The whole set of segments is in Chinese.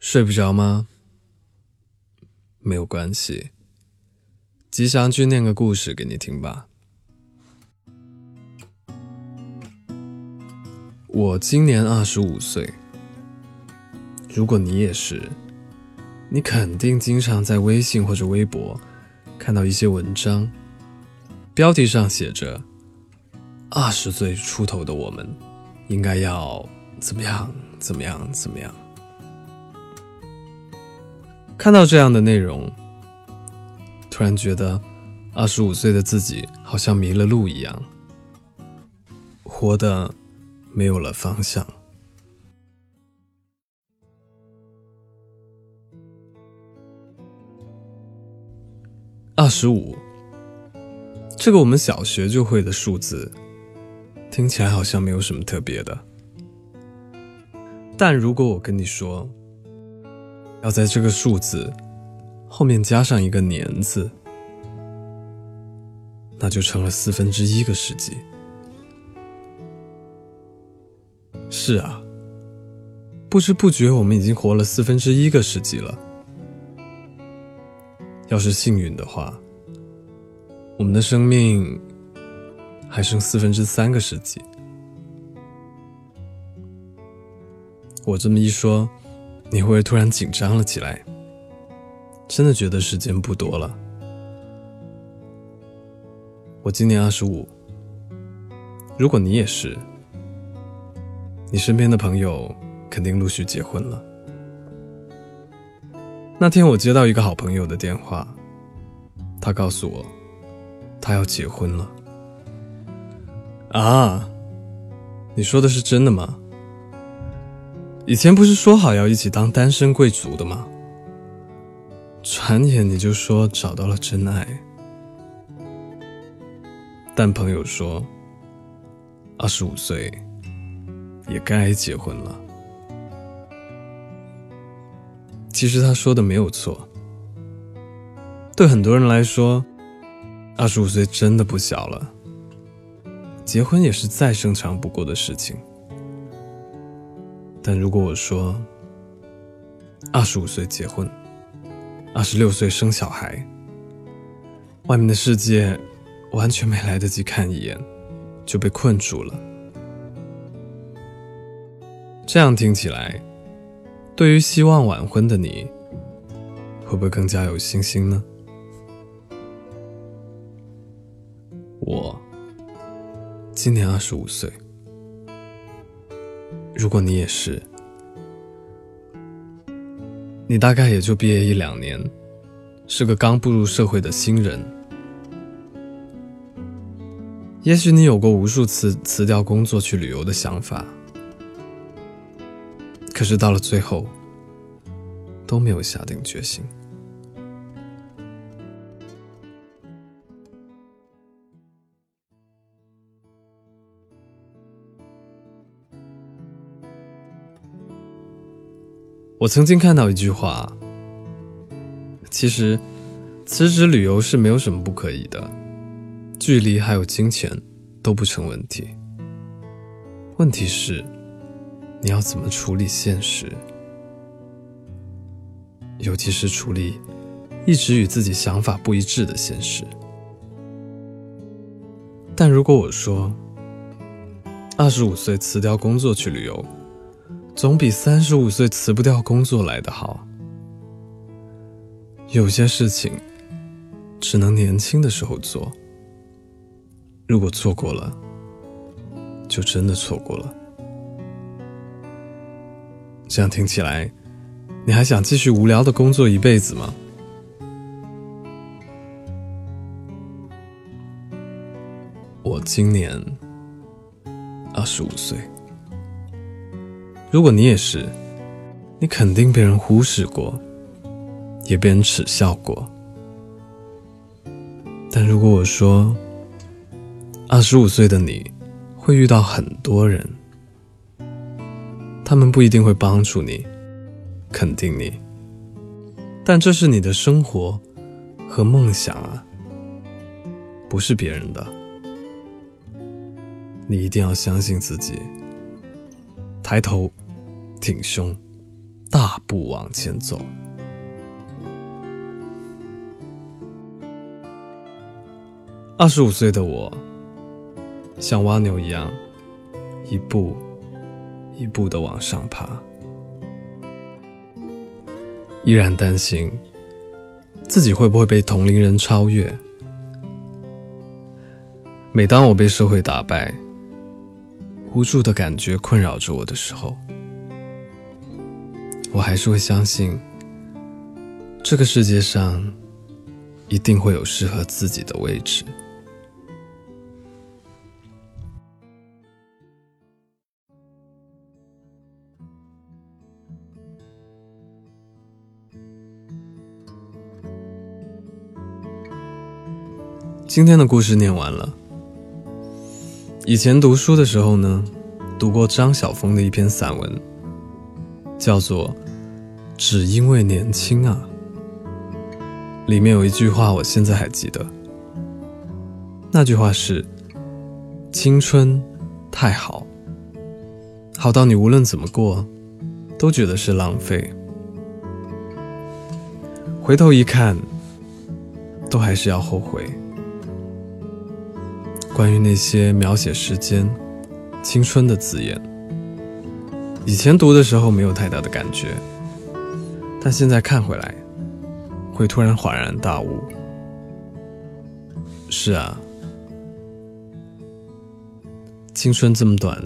睡不着吗？没有关系，吉祥君念个故事给你听吧。我今年二十五岁，如果你也是，你肯定经常在微信或者微博看到一些文章，标题上写着“二十岁出头的我们应该要怎么样怎么样怎么样”。看到这样的内容，突然觉得二十五岁的自己好像迷了路一样，活的没有了方向。二十五，这个我们小学就会的数字，听起来好像没有什么特别的，但如果我跟你说，要在这个数字后面加上一个年字，那就成了四分之一个世纪。是啊，不知不觉我们已经活了四分之一个世纪了。要是幸运的话，我们的生命还剩四分之三个世纪。我这么一说。你会突然紧张了起来？真的觉得时间不多了。我今年二十五，如果你也是，你身边的朋友肯定陆续结婚了。那天我接到一个好朋友的电话，他告诉我，他要结婚了。啊，你说的是真的吗？以前不是说好要一起当单身贵族的吗？转眼你就说找到了真爱，但朋友说，二十五岁也该结婚了。其实他说的没有错，对很多人来说，二十五岁真的不小了，结婚也是再正常不过的事情。但如果我说，二十五岁结婚，二十六岁生小孩，外面的世界完全没来得及看一眼，就被困住了。这样听起来，对于希望晚婚的你，会不会更加有信心呢？我今年二十五岁。如果你也是，你大概也就毕业一两年，是个刚步入社会的新人。也许你有过无数次辞掉工作去旅游的想法，可是到了最后，都没有下定决心。曾经看到一句话，其实辞职旅游是没有什么不可以的，距离还有金钱都不成问题。问题是你要怎么处理现实，尤其是处理一直与自己想法不一致的现实。但如果我说二十五岁辞掉工作去旅游，总比三十五岁辞不掉工作来的好。有些事情只能年轻的时候做，如果错过了，就真的错过了。这样听起来，你还想继续无聊的工作一辈子吗？我今年二十五岁。如果你也是，你肯定被人忽视过，也被人耻笑过。但如果我说，二十五岁的你会遇到很多人，他们不一定会帮助你、肯定你，但这是你的生活和梦想啊，不是别人的。你一定要相信自己。抬头，挺胸，大步往前走。二十五岁的我，像蜗牛一样，一步一步的往上爬，依然担心自己会不会被同龄人超越。每当我被社会打败，无助的感觉困扰着我的时候，我还是会相信，这个世界上一定会有适合自己的位置。今天的故事念完了。以前读书的时候呢，读过张晓峰的一篇散文，叫做《只因为年轻啊》。里面有一句话，我现在还记得。那句话是：“青春太好，好到你无论怎么过，都觉得是浪费。回头一看，都还是要后悔。”关于那些描写时间、青春的字眼，以前读的时候没有太大的感觉，但现在看回来，会突然恍然大悟。是啊，青春这么短，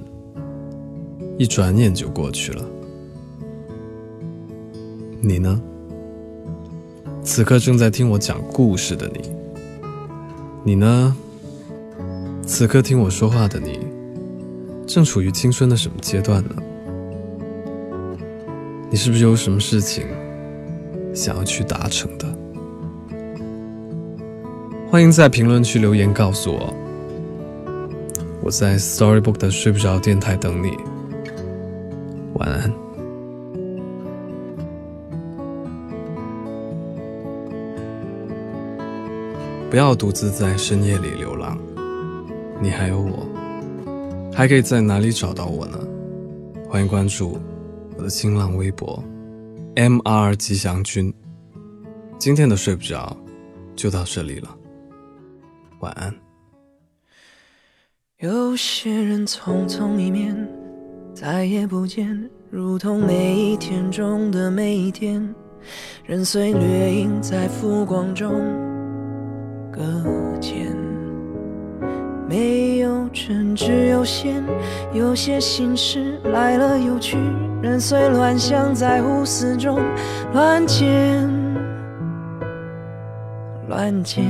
一转眼就过去了。你呢？此刻正在听我讲故事的你，你呢？此刻听我说话的你，正处于青春的什么阶段呢？你是不是有什么事情想要去达成的？欢迎在评论区留言告诉我。我在 Storybook 的睡不着电台等你。晚安。不要独自在深夜里流浪。你还有我，还可以在哪里找到我呢？欢迎关注的新浪微博，M.R. 吉祥君。今天的睡不着就到这里了，晚安。有些人匆匆一面，再也不见，如同每一天中的每一天，人随掠影在浮光中搁浅。没有真，只有线。有些心事来了又去，人随乱象在胡思中乱剪乱剪。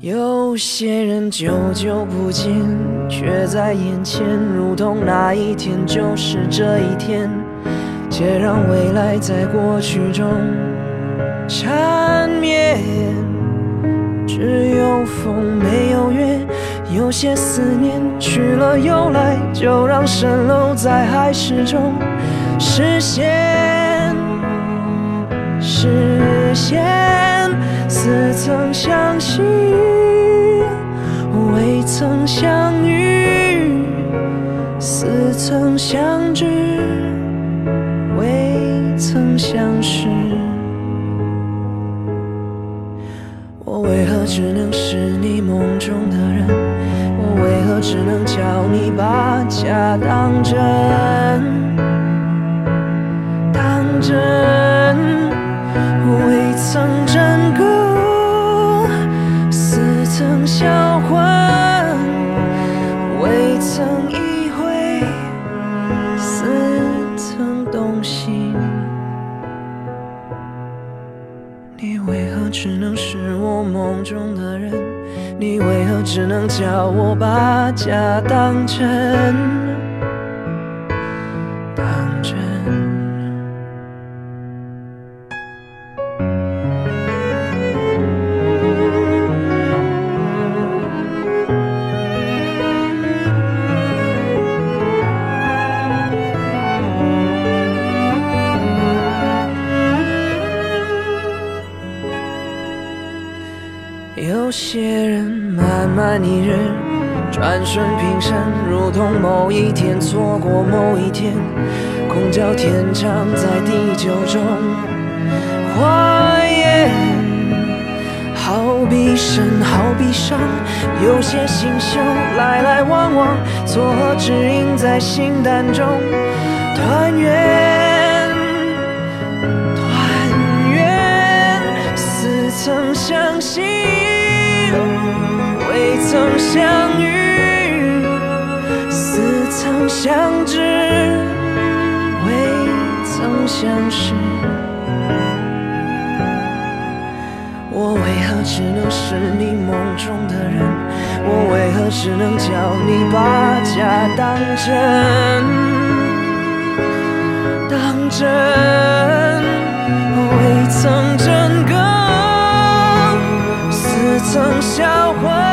有些人久久不见，却在眼前，如同那一天就是这一天，且让未来在过去中缠绵。风没有月，有些思念去了又来，就让蜃楼在海市中实现，实现。似曾相识，未曾相遇；似曾相知，未曾相识。只能是你梦中的人？我为何只能叫你把假当真？当真，未曾真假当真？当真有些人慢慢一日，转瞬平生，如同某一天错过某一天，空交天长在地久中。花言好比生，好比伤，有些星宿来来往往，错合指引在心淡中。团圆，团圆，似曾相识，未曾相遇，似曾相知，未曾相识。我为何只能是你梦中的人？我为何只能叫你把假当真？当真，未曾真更，似曾销魂，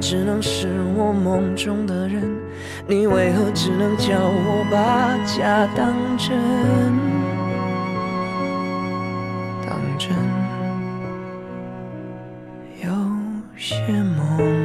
只能是我梦中的人？你为何只能叫我把假当真？当真，有些梦